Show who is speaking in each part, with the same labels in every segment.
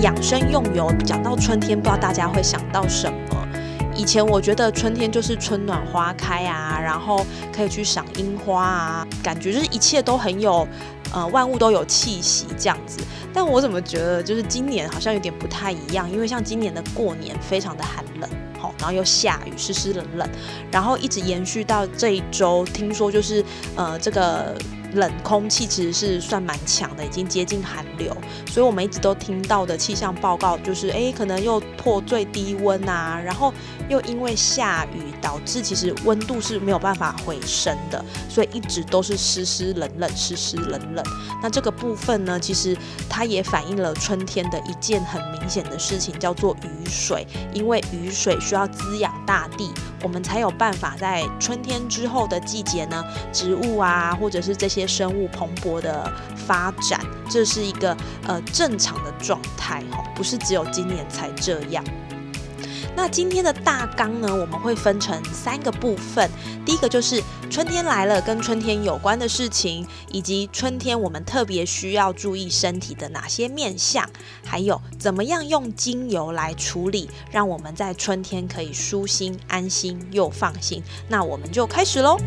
Speaker 1: 养生用油，讲到春天，不知道大家会想到什么？以前我觉得春天就是春暖花开啊，然后可以去赏樱花啊，感觉就是一切都很有，呃，万物都有气息这样子。但我怎么觉得，就是今年好像有点不太一样，因为像今年的过年非常的寒冷，好，然后又下雨，湿湿冷冷，然后一直延续到这一周，听说就是呃这个。冷空气其实是算蛮强的，已经接近寒流，所以我们一直都听到的气象报告就是，哎，可能又破最低温啊，然后又因为下雨导致其实温度是没有办法回升的，所以一直都是湿湿冷冷，湿湿冷冷。那这个部分呢，其实它也反映了春天的一件很明显的事情，叫做雨水，因为雨水需要滋养大地，我们才有办法在春天之后的季节呢，植物啊，或者是这些。生物蓬勃的发展，这是一个呃正常的状态哈，不是只有今年才这样。那今天的大纲呢，我们会分成三个部分。第一个就是春天来了，跟春天有关的事情，以及春天我们特别需要注意身体的哪些面相，还有怎么样用精油来处理，让我们在春天可以舒心、安心又放心。那我们就开始喽。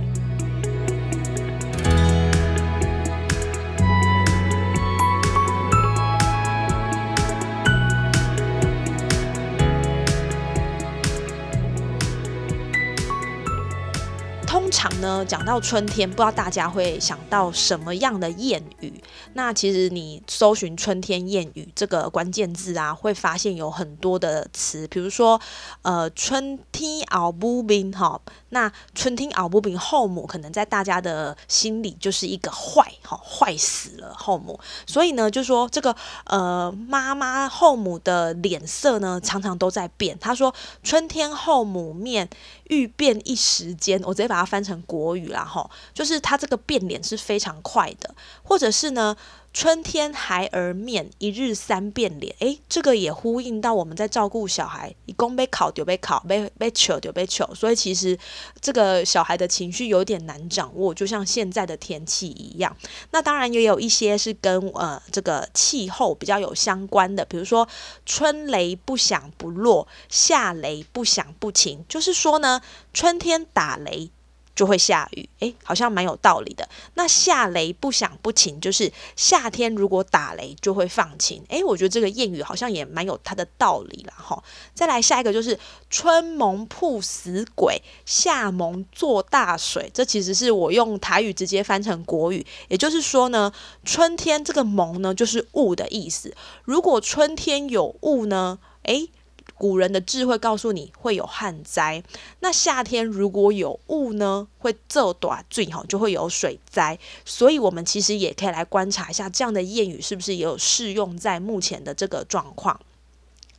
Speaker 1: 常呢讲到春天，不知道大家会想到什么样的谚语？那其实你搜寻“春天谚语”这个关键字啊，会发现有很多的词，比如说呃“春天熬不冰”哈，那“春天熬不冰”后母可能在大家的心里就是一个坏哈，坏死了后母。所以呢，就说这个呃妈妈后母的脸色呢，常常都在变。他说：“春天后母面欲变一时间。”我直接把它翻成。国语啦，吼，就是它这个变脸是非常快的，或者是呢，春天孩儿面一日三变脸，诶，这个也呼应到我们在照顾小孩，一公被考丢被考，被被糗丢被糗，所以其实这个小孩的情绪有点难掌握，就像现在的天气一样。那当然也有一些是跟呃这个气候比较有相关的，比如说春雷不响不落，夏雷不响不晴，就是说呢，春天打雷。就会下雨，诶，好像蛮有道理的。那下雷不响不晴，就是夏天如果打雷就会放晴，诶，我觉得这个谚语好像也蛮有它的道理了哈。再来下一个就是春蒙铺死鬼，夏蒙做大水，这其实是我用台语直接翻成国语，也就是说呢，春天这个蒙呢就是雾的意思。如果春天有雾呢，诶。古人的智慧告诉你会有旱灾，那夏天如果有雾呢，会这短最好就会有水灾，所以我们其实也可以来观察一下这样的谚语是不是也有适用在目前的这个状况。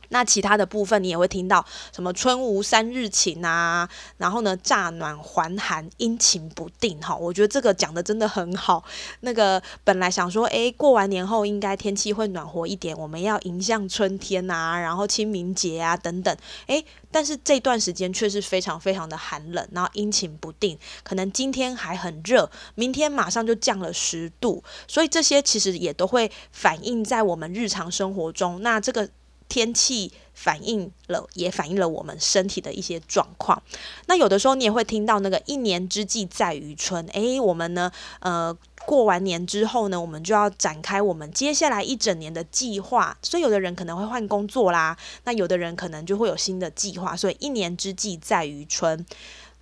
Speaker 1: 那其他的部分你也会听到什么春无三日晴啊，然后呢乍暖还寒，阴晴不定哈。我觉得这个讲的真的很好。那个本来想说，诶，过完年后应该天气会暖和一点，我们要迎向春天啊，然后清明节啊等等，诶，但是这段时间却是非常非常的寒冷，然后阴晴不定，可能今天还很热，明天马上就降了十度，所以这些其实也都会反映在我们日常生活中。那这个。天气反映了，也反映了我们身体的一些状况。那有的时候你也会听到那个“一年之计在于春”。诶，我们呢，呃，过完年之后呢，我们就要展开我们接下来一整年的计划。所以有的人可能会换工作啦，那有的人可能就会有新的计划。所以“一年之计在于春”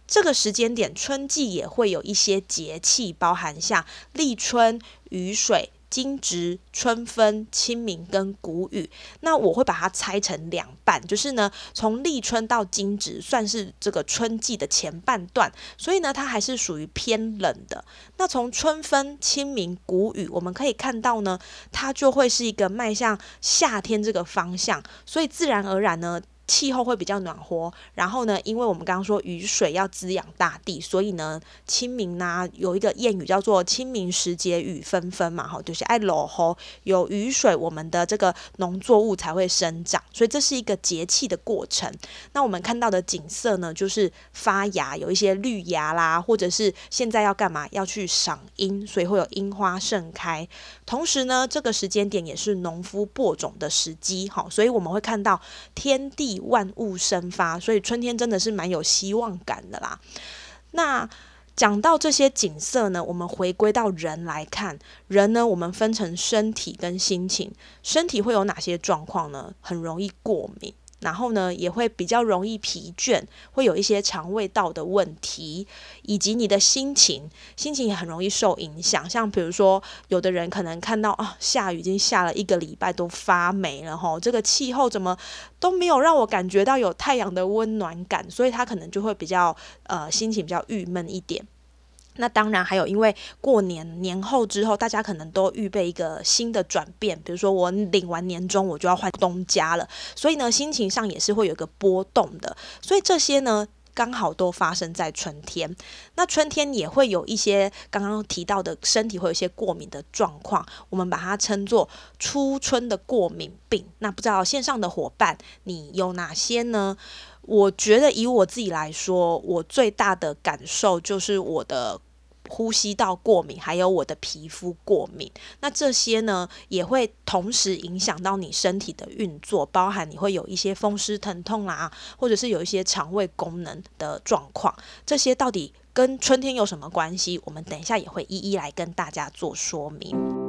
Speaker 1: 这个时间点，春季也会有一些节气，包含像立春、雨水。惊蛰、春分、清明跟谷雨，那我会把它拆成两半，就是呢，从立春到惊蛰算是这个春季的前半段，所以呢，它还是属于偏冷的。那从春分、清明、谷雨，我们可以看到呢，它就会是一个迈向夏天这个方向，所以自然而然呢。气候会比较暖和，然后呢，因为我们刚刚说雨水要滋养大地，所以呢，清明呢有一个谚语叫做“清明时节雨纷纷”嘛，哈，就是爱落后有雨水，我们的这个农作物才会生长，所以这是一个节气的过程。那我们看到的景色呢，就是发芽，有一些绿芽啦，或者是现在要干嘛？要去赏樱，所以会有樱花盛开。同时呢，这个时间点也是农夫播种的时机，哈，所以我们会看到天地。万物生发，所以春天真的是蛮有希望感的啦。那讲到这些景色呢，我们回归到人来看，人呢，我们分成身体跟心情，身体会有哪些状况呢？很容易过敏。然后呢，也会比较容易疲倦，会有一些肠胃道的问题，以及你的心情，心情也很容易受影响。像比如说，有的人可能看到啊，下雨已经下了一个礼拜，都发霉了吼，这个气候怎么都没有让我感觉到有太阳的温暖感，所以他可能就会比较呃心情比较郁闷一点。那当然还有，因为过年年后之后，大家可能都预备一个新的转变，比如说我领完年终，我就要换东家了，所以呢，心情上也是会有一个波动的。所以这些呢，刚好都发生在春天。那春天也会有一些刚刚提到的身体会有一些过敏的状况，我们把它称作初春的过敏病。那不知道线上的伙伴，你有哪些呢？我觉得以我自己来说，我最大的感受就是我的呼吸道过敏，还有我的皮肤过敏。那这些呢，也会同时影响到你身体的运作，包含你会有一些风湿疼痛啦，或者是有一些肠胃功能的状况。这些到底跟春天有什么关系？我们等一下也会一一来跟大家做说明。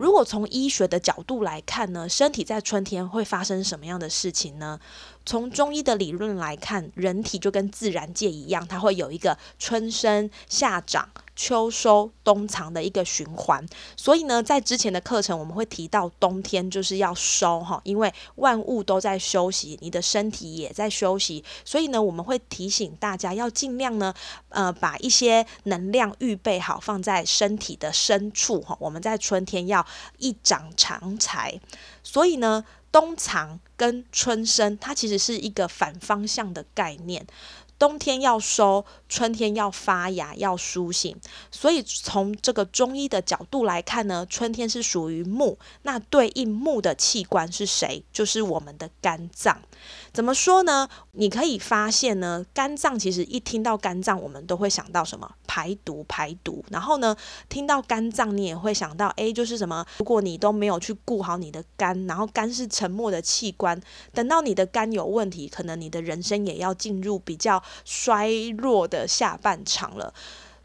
Speaker 1: 如果从医学的角度来看呢，身体在春天会发生什么样的事情呢？从中医的理论来看，人体就跟自然界一样，它会有一个春生、夏长、秋收、冬藏的一个循环。所以呢，在之前的课程我们会提到，冬天就是要收哈，因为万物都在休息，你的身体也在休息。所以呢，我们会提醒大家要尽量呢，呃，把一些能量预备好，放在身体的深处哈。我们在春天要一长长才，所以呢。冬藏跟春生，它其实是一个反方向的概念。冬天要收，春天要发芽，要苏醒。所以从这个中医的角度来看呢，春天是属于木，那对应木的器官是谁？就是我们的肝脏。怎么说呢？你可以发现呢，肝脏其实一听到肝脏，我们都会想到什么？排毒，排毒。然后呢，听到肝脏，你也会想到，哎，就是什么？如果你都没有去顾好你的肝，然后肝是沉默的器官，等到你的肝有问题，可能你的人生也要进入比较衰弱的下半场了。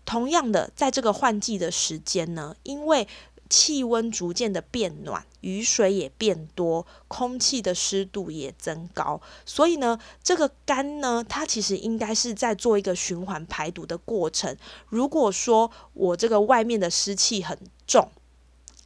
Speaker 1: 同样的，在这个换季的时间呢，因为气温逐渐的变暖，雨水也变多，空气的湿度也增高，所以呢，这个肝呢，它其实应该是在做一个循环排毒的过程。如果说我这个外面的湿气很重，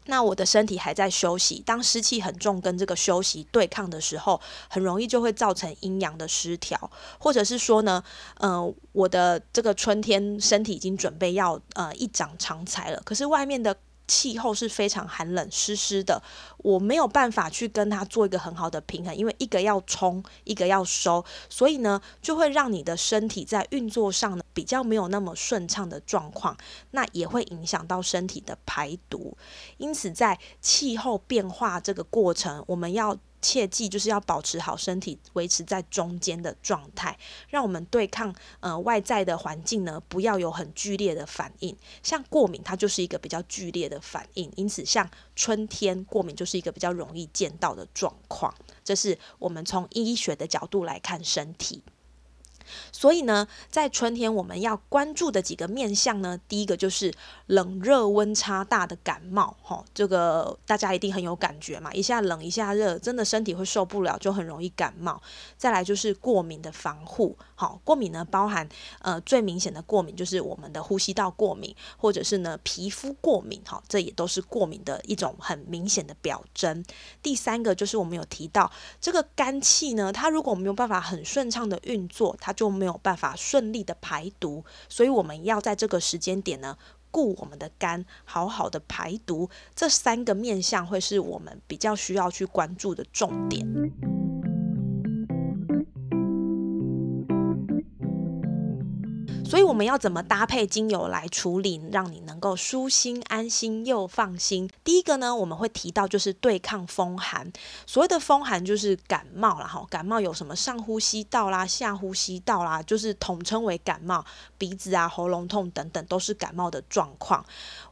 Speaker 1: 那我的身体还在休息，当湿气很重跟这个休息对抗的时候，很容易就会造成阴阳的失调，或者是说呢，呃，我的这个春天身体已经准备要呃一长长才了，可是外面的。气候是非常寒冷湿湿的，我没有办法去跟它做一个很好的平衡，因为一个要冲，一个要收，所以呢，就会让你的身体在运作上呢比较没有那么顺畅的状况，那也会影响到身体的排毒。因此，在气候变化这个过程，我们要。切记就是要保持好身体，维持在中间的状态，让我们对抗呃外在的环境呢，不要有很剧烈的反应。像过敏，它就是一个比较剧烈的反应，因此像春天过敏就是一个比较容易见到的状况。这是我们从医学的角度来看身体。所以呢，在春天我们要关注的几个面向呢，第一个就是冷热温差大的感冒，哈，这个大家一定很有感觉嘛，一下冷一下热，真的身体会受不了，就很容易感冒。再来就是过敏的防护，好，过敏呢包含呃最明显的过敏就是我们的呼吸道过敏，或者是呢皮肤过敏，哈，这也都是过敏的一种很明显的表征。第三个就是我们有提到这个肝气呢，它如果没有办法很顺畅的运作，它就没有办法顺利的排毒，所以我们要在这个时间点呢，顾我们的肝，好好的排毒，这三个面向会是我们比较需要去关注的重点。所以我们要怎么搭配精油来处理，让你能够舒心、安心又放心？第一个呢，我们会提到就是对抗风寒。所谓的风寒就是感冒了哈，感冒有什么上呼吸道啦、下呼吸道啦，就是统称为感冒，鼻子啊、喉咙痛等等都是感冒的状况。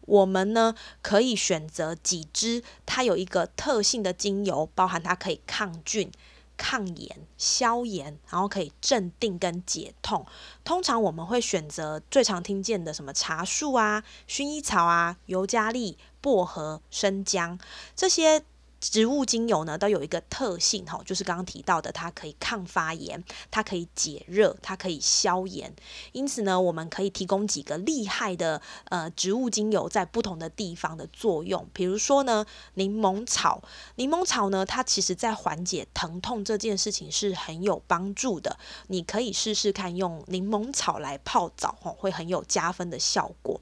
Speaker 1: 我们呢可以选择几支它有一个特性的精油，包含它可以抗菌。抗炎、消炎，然后可以镇定跟解痛。通常我们会选择最常听见的什么茶树啊、薰衣草啊、尤加利、薄荷、生姜这些。植物精油呢，都有一个特性哈，就是刚刚提到的，它可以抗发炎，它可以解热，它可以消炎。因此呢，我们可以提供几个厉害的呃植物精油在不同的地方的作用。比如说呢，柠檬草，柠檬草呢，它其实在缓解疼痛这件事情是很有帮助的。你可以试试看用柠檬草来泡澡，吼，会很有加分的效果。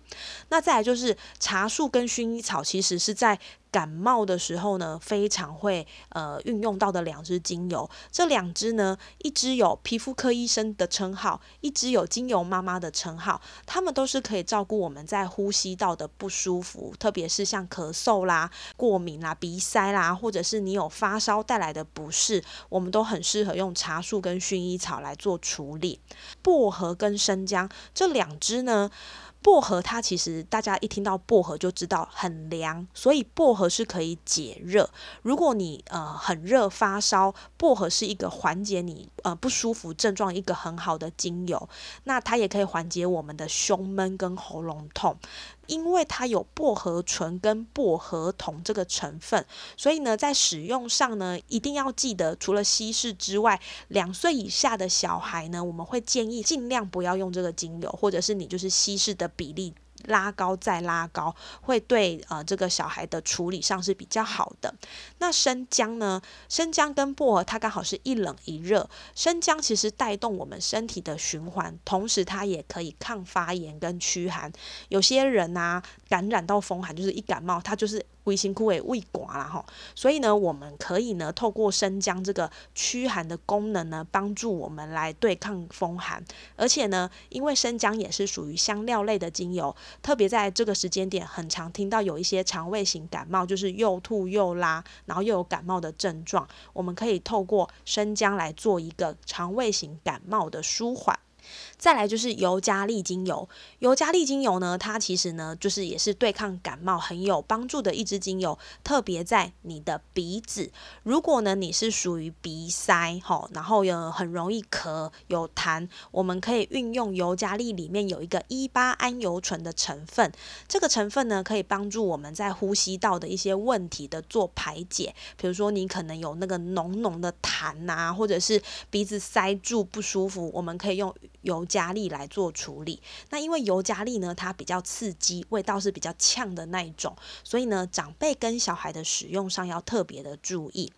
Speaker 1: 那再来就是茶树跟薰衣草，其实是在感冒的时候呢，非常会呃运用到的两支精油。这两支呢，一支有皮肤科医生的称号，一支有精油妈妈的称号。它们都是可以照顾我们在呼吸道的不舒服，特别是像咳嗽啦、过敏啦、鼻塞啦，或者是你有发烧带来的不适，我们都很适合用茶树跟薰衣草来做处理。薄荷跟生姜这两支呢。薄荷它其实大家一听到薄荷就知道很凉，所以薄荷是可以解热。如果你呃很热发烧，薄荷是一个缓解你呃不舒服症状一个很好的精油。那它也可以缓解我们的胸闷跟喉咙痛。因为它有薄荷醇跟薄荷酮这个成分，所以呢，在使用上呢，一定要记得，除了稀释之外，两岁以下的小孩呢，我们会建议尽量不要用这个精油，或者是你就是稀释的比例。拉高再拉高，会对呃这个小孩的处理上是比较好的。那生姜呢？生姜跟薄荷它刚好是一冷一热。生姜其实带动我们身体的循环，同时它也可以抗发炎跟驱寒。有些人啊，感染到风寒，就是一感冒，他就是。胃辛苦诶，胃寡啦哈，所以呢，我们可以呢，透过生姜这个驱寒的功能呢，帮助我们来对抗风寒。而且呢，因为生姜也是属于香料类的精油，特别在这个时间点，很常听到有一些肠胃型感冒，就是又吐又拉，然后又有感冒的症状，我们可以透过生姜来做一个肠胃型感冒的舒缓。再来就是尤加利精油，尤加利精油呢，它其实呢，就是也是对抗感冒很有帮助的一支精油，特别在你的鼻子。如果呢你是属于鼻塞哈，然后有很容易咳有痰，我们可以运用尤加利里面有一个一八胺油醇的成分，这个成分呢可以帮助我们在呼吸道的一些问题的做排解，比如说你可能有那个浓浓的痰呐，或者是鼻子塞住不舒服，我们可以用。尤加利来做处理，那因为尤加利呢，它比较刺激，味道是比较呛的那一种，所以呢，长辈跟小孩的使用上要特别的注意。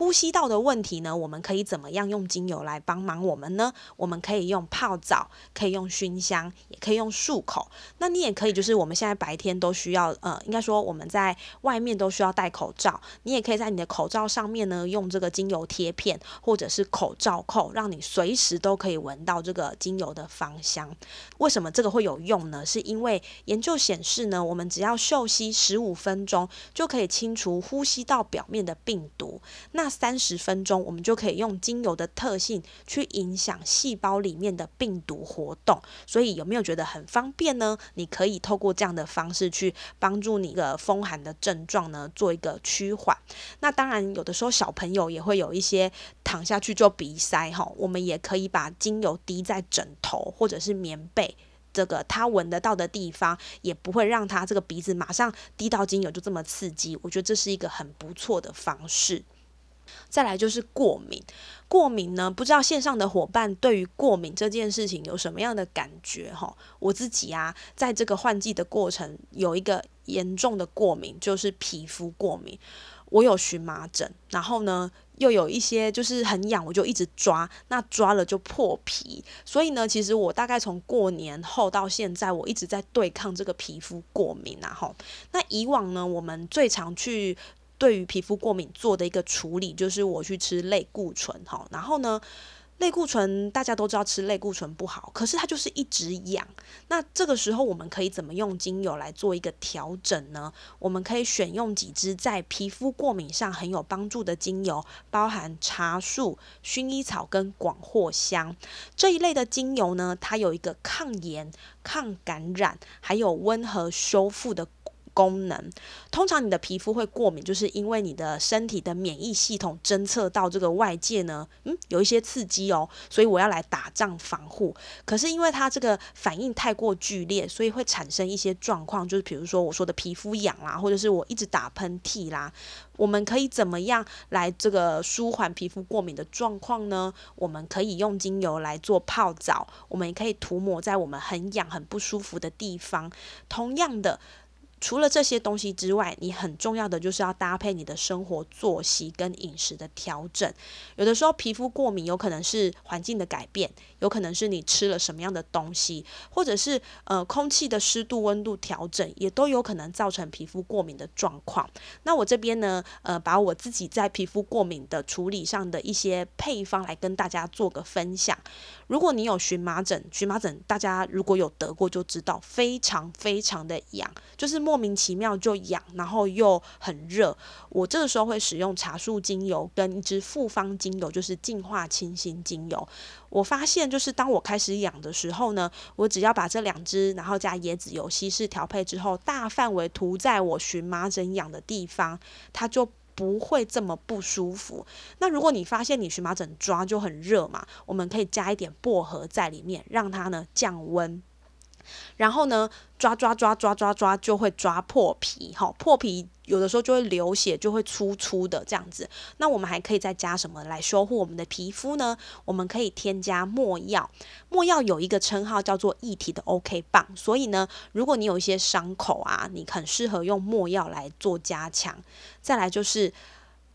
Speaker 1: 呼吸道的问题呢，我们可以怎么样用精油来帮忙我们呢？我们可以用泡澡，可以用熏香，也可以用漱口。那你也可以，就是我们现在白天都需要，呃，应该说我们在外面都需要戴口罩，你也可以在你的口罩上面呢用这个精油贴片，或者是口罩扣，让你随时都可以闻到这个精油的芳香。为什么这个会有用呢？是因为研究显示呢，我们只要嗅吸十五分钟，就可以清除呼吸道表面的病毒。那三十分钟，我们就可以用精油的特性去影响细胞里面的病毒活动。所以有没有觉得很方便呢？你可以透过这样的方式去帮助你的风寒的症状呢，做一个趋缓。那当然，有的时候小朋友也会有一些躺下去就鼻塞哈，我们也可以把精油滴在枕头或者是棉被这个他闻得到的地方，也不会让他这个鼻子马上滴到精油就这么刺激。我觉得这是一个很不错的方式。再来就是过敏，过敏呢，不知道线上的伙伴对于过敏这件事情有什么样的感觉哈？我自己啊，在这个换季的过程有一个严重的过敏，就是皮肤过敏。我有荨麻疹，然后呢又有一些就是很痒，我就一直抓，那抓了就破皮。所以呢，其实我大概从过年后到现在，我一直在对抗这个皮肤过敏啊。吼，那以往呢，我们最常去对于皮肤过敏做的一个处理，就是我去吃类固醇，哈，然后呢。类固醇大家都知道吃类固醇不好，可是它就是一直痒。那这个时候我们可以怎么用精油来做一个调整呢？我们可以选用几支在皮肤过敏上很有帮助的精油，包含茶树、薰衣草跟广藿香这一类的精油呢。它有一个抗炎、抗感染，还有温和修复的。功能通常你的皮肤会过敏，就是因为你的身体的免疫系统侦测到这个外界呢，嗯，有一些刺激哦，所以我要来打仗防护。可是因为它这个反应太过剧烈，所以会产生一些状况，就是比如说我说的皮肤痒啦，或者是我一直打喷嚏啦。我们可以怎么样来这个舒缓皮肤过敏的状况呢？我们可以用精油来做泡澡，我们也可以涂抹在我们很痒很不舒服的地方。同样的。除了这些东西之外，你很重要的就是要搭配你的生活作息跟饮食的调整。有的时候皮肤过敏有可能是环境的改变，有可能是你吃了什么样的东西，或者是呃空气的湿度、温度调整，也都有可能造成皮肤过敏的状况。那我这边呢，呃，把我自己在皮肤过敏的处理上的一些配方来跟大家做个分享。如果你有荨麻疹，荨麻疹大家如果有得过就知道，非常非常的痒，就是莫名其妙就痒，然后又很热。我这个时候会使用茶树精油跟一支复方精油，就是净化清新精油。我发现就是当我开始痒的时候呢，我只要把这两支，然后加椰子油稀释调配之后，大范围涂在我荨麻疹痒的地方，它就。不会这么不舒服。那如果你发现你荨麻疹抓就很热嘛，我们可以加一点薄荷在里面，让它呢降温。然后呢，抓抓抓抓抓抓就会抓破皮，哈，破皮有的时候就会流血，就会粗粗的这样子。那我们还可以再加什么来修护我们的皮肤呢？我们可以添加墨药，墨药有一个称号叫做一体的 OK 棒，所以呢，如果你有一些伤口啊，你很适合用墨药来做加强。再来就是。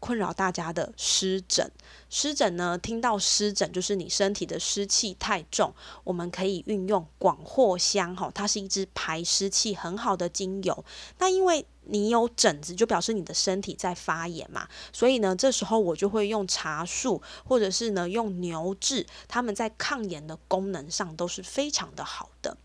Speaker 1: 困扰大家的湿疹，湿疹呢？听到湿疹就是你身体的湿气太重，我们可以运用广藿香，哈，它是一支排湿气很好的精油。那因为你有疹子，就表示你的身体在发炎嘛，所以呢，这时候我就会用茶树，或者是呢用牛至，他们在抗炎的功能上都是非常的好的。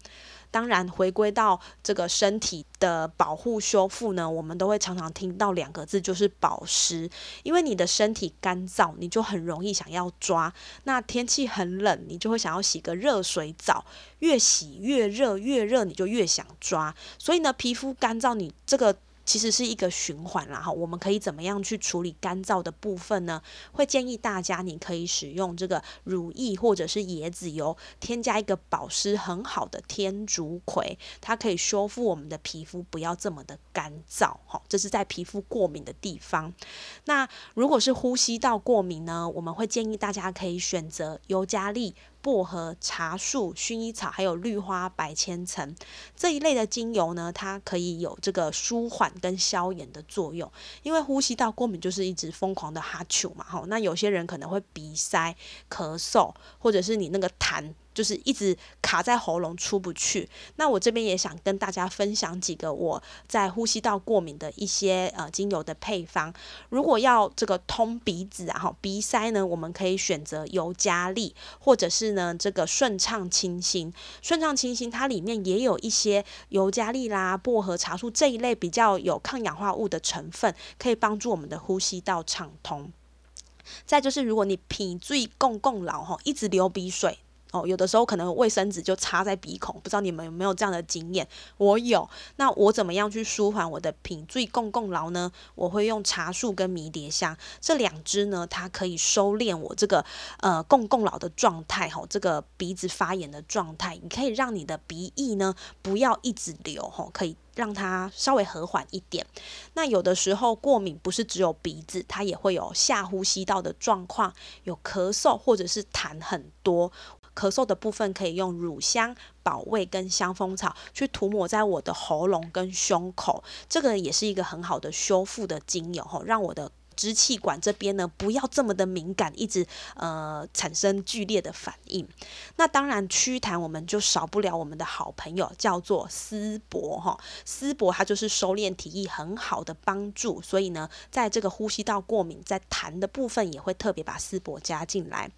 Speaker 1: 当然，回归到这个身体的保护修复呢，我们都会常常听到两个字，就是保湿。因为你的身体干燥，你就很容易想要抓；那天气很冷，你就会想要洗个热水澡。越洗越热，越热你就越想抓。所以呢，皮肤干燥，你这个。其实是一个循环啦，哈，我们可以怎么样去处理干燥的部分呢？会建议大家，你可以使用这个乳液或者是椰子油，添加一个保湿很好的天竺葵，它可以修复我们的皮肤，不要这么的干燥，哈，这是在皮肤过敏的地方。那如果是呼吸道过敏呢，我们会建议大家可以选择尤加利。薄荷、茶树、薰衣草，还有绿花白千层这一类的精油呢，它可以有这个舒缓跟消炎的作用。因为呼吸道过敏就是一直疯狂的哈啾嘛，吼，那有些人可能会鼻塞、咳嗽，或者是你那个痰。就是一直卡在喉咙出不去。那我这边也想跟大家分享几个我在呼吸道过敏的一些呃精油的配方。如果要这个通鼻子啊，哈鼻塞呢，我们可以选择尤加利，或者是呢这个顺畅清新。顺畅清新它里面也有一些尤加利啦、薄荷、茶树这一类比较有抗氧化物的成分，可以帮助我们的呼吸道畅通。再就是如果你脾最共共老哈，一直流鼻水。哦，有的时候可能卫生纸就插在鼻孔，不知道你们有没有这样的经验？我有。那我怎么样去舒缓我的品最共共劳呢？我会用茶树跟迷迭香这两支呢，它可以收敛我这个呃共共劳的状态，吼，这个鼻子发炎的状态。你可以让你的鼻翼呢不要一直流，吼，可以。让它稍微和缓一点。那有的时候过敏不是只有鼻子，它也会有下呼吸道的状况，有咳嗽或者是痰很多。咳嗽的部分可以用乳香、保卫跟香蜂草去涂抹在我的喉咙跟胸口，这个也是一个很好的修复的精油吼，让我的。支气管这边呢，不要这么的敏感，一直呃产生剧烈的反应。那当然，祛痰我们就少不了我们的好朋友，叫做丝柏哈。丝柏它就是收敛体液很好的帮助，所以呢，在这个呼吸道过敏，在痰的部分也会特别把丝柏加进来。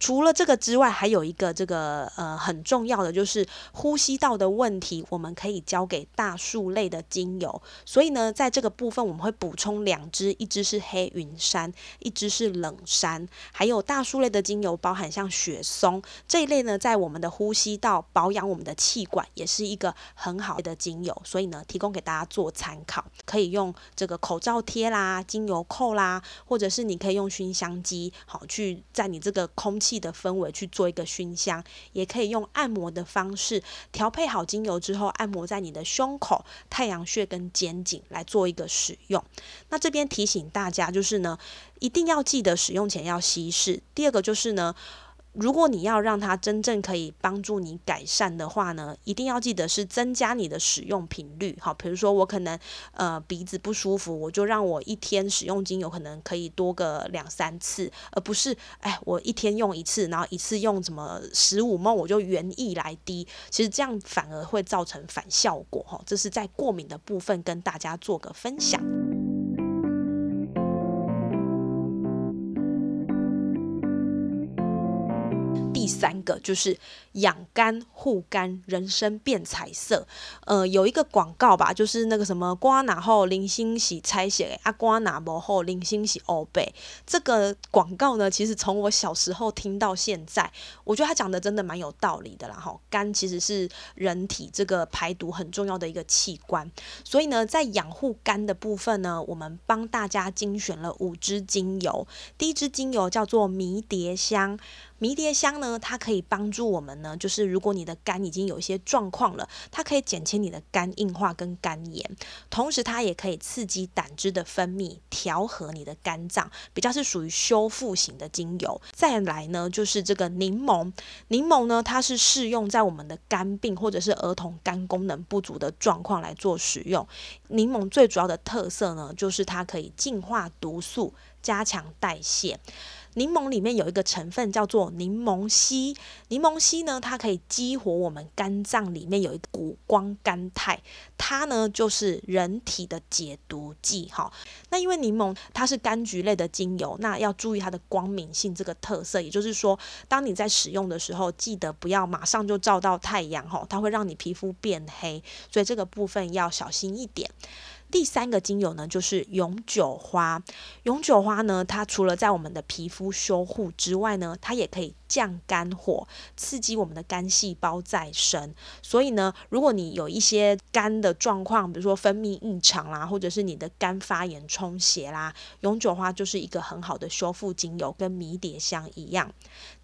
Speaker 1: 除了这个之外，还有一个这个呃很重要的就是呼吸道的问题，我们可以交给大树类的精油。所以呢，在这个部分我们会补充两支，一支是黑云杉，一支是冷杉。还有大树类的精油，包含像雪松这一类呢，在我们的呼吸道保养我们的气管，也是一个很好的精油。所以呢，提供给大家做参考，可以用这个口罩贴啦、精油扣啦，或者是你可以用熏香机，好去在你这个空气。的氛围去做一个熏香，也可以用按摩的方式调配好精油之后，按摩在你的胸口、太阳穴跟肩颈来做一个使用。那这边提醒大家，就是呢，一定要记得使用前要稀释。第二个就是呢。如果你要让它真正可以帮助你改善的话呢，一定要记得是增加你的使用频率。好，比如说我可能呃鼻子不舒服，我就让我一天使用精油可能可以多个两三次，而不是哎我一天用一次，然后一次用什么十五梦我就原意来滴，其实这样反而会造成反效果哈。这是在过敏的部分跟大家做个分享。第三个就是养肝护肝，人生变彩色。呃，有一个广告吧，就是那个什么瓜拿后零星洗拆写啊，瓜拿不后零星洗欧贝。这个广告呢，其实从我小时候听到现在，我觉得他讲的真的蛮有道理的啦。哈，肝其实是人体这个排毒很重要的一个器官，所以呢，在养护肝的部分呢，我们帮大家精选了五支精油。第一支精油叫做迷迭香。迷迭香呢，它可以帮助我们呢，就是如果你的肝已经有一些状况了，它可以减轻你的肝硬化跟肝炎，同时它也可以刺激胆汁的分泌，调和你的肝脏，比较是属于修复型的精油。再来呢，就是这个柠檬，柠檬呢，它是适用在我们的肝病或者是儿童肝功能不足的状况来做使用。柠檬最主要的特色呢，就是它可以净化毒素，加强代谢。柠檬里面有一个成分叫做柠檬烯，柠檬烯呢，它可以激活我们肝脏里面有一股光甘肽，它呢就是人体的解毒剂哈。那因为柠檬它是柑橘类的精油，那要注意它的光敏性这个特色，也就是说，当你在使用的时候，记得不要马上就照到太阳哈，它会让你皮肤变黑，所以这个部分要小心一点。第三个精油呢，就是永久花。永久花呢，它除了在我们的皮肤修护之外呢，它也可以降肝火，刺激我们的肝细胞再生。所以呢，如果你有一些肝的状况，比如说分泌异常啦，或者是你的肝发炎充血啦，永久花就是一个很好的修复精油，跟迷迭香一样。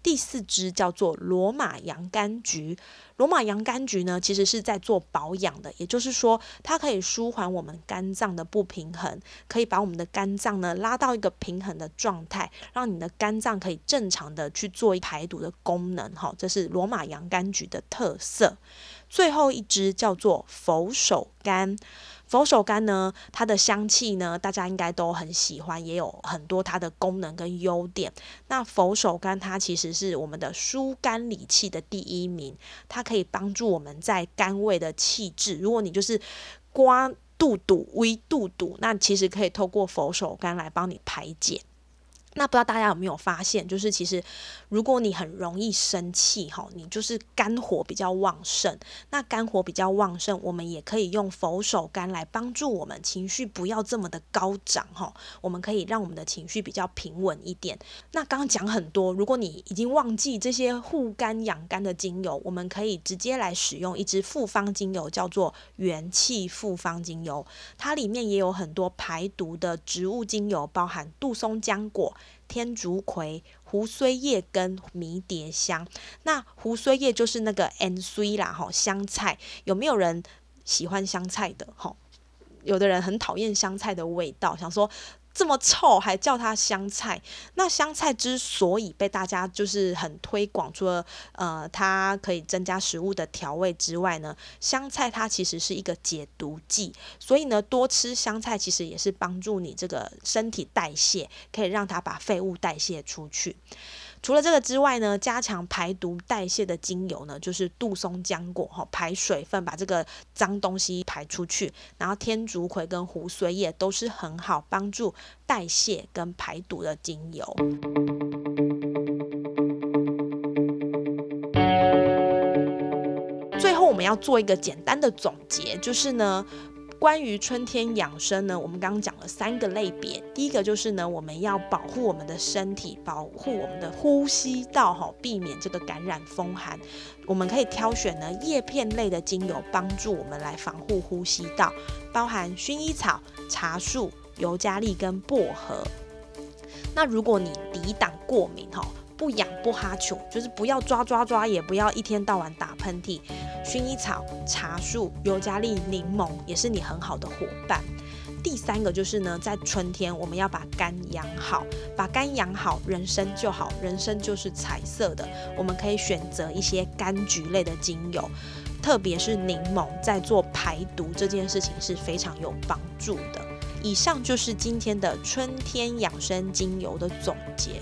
Speaker 1: 第四支叫做罗马洋甘菊。罗马洋甘菊呢，其实是在做保养的，也就是说，它可以舒缓我们肝脏的不平衡，可以把我们的肝脏呢拉到一个平衡的状态，让你的肝脏可以正常的去做一排排毒的功能。哈，这是罗马洋甘菊的特色。最后一支叫做佛手柑。佛手柑呢，它的香气呢，大家应该都很喜欢，也有很多它的功能跟优点。那佛手柑它其实是我们的疏肝理气的第一名，它可以帮助我们在肝胃的气滞。如果你就是刮肚肚、微肚肚，那其实可以透过佛手柑来帮你排解。那不知道大家有没有发现，就是其实如果你很容易生气哈，你就是肝火比较旺盛。那肝火比较旺盛，我们也可以用佛手柑来帮助我们情绪不要这么的高涨哈。我们可以让我们的情绪比较平稳一点。那刚刚讲很多，如果你已经忘记这些护肝养肝的精油，我们可以直接来使用一支复方精油，叫做元气复方精油。它里面也有很多排毒的植物精油，包含杜松浆果。天竺葵、胡荽叶跟迷迭香，那胡荽叶就是那个 N C 啦，哈，香菜有没有人喜欢香菜的？哈，有的人很讨厌香菜的味道，想说这么臭，还叫它香菜。那香菜之所以被大家就是很推广，除了呃它可以增加食物的调味之外呢，香菜它其实是一个解毒剂，所以呢多吃香菜其实也是帮助你这个身体代谢，可以让它把废物代谢出去。除了这个之外呢，加强排毒代谢的精油呢，就是杜松浆果哈，排水分，把这个脏东西排出去。然后天竺葵跟胡荽叶都是很好帮助代谢跟排毒的精油。最后我们要做一个简单的总结，就是呢。关于春天养生呢，我们刚刚讲了三个类别。第一个就是呢，我们要保护我们的身体，保护我们的呼吸道，哈，避免这个感染风寒。我们可以挑选呢叶片类的精油，帮助我们来防护呼吸道，包含薰衣草、茶树、尤加利跟薄荷。那如果你抵挡过敏，哈。不痒不哈啾，就是不要抓抓抓，也不要一天到晚打喷嚏。薰衣草、茶树、尤加利、柠檬也是你很好的伙伴。第三个就是呢，在春天我们要把肝养好，把肝养好，人生就好，人生就是彩色的。我们可以选择一些柑橘类的精油，特别是柠檬，在做排毒这件事情是非常有帮助的。以上就是今天的春天养生精油的总结。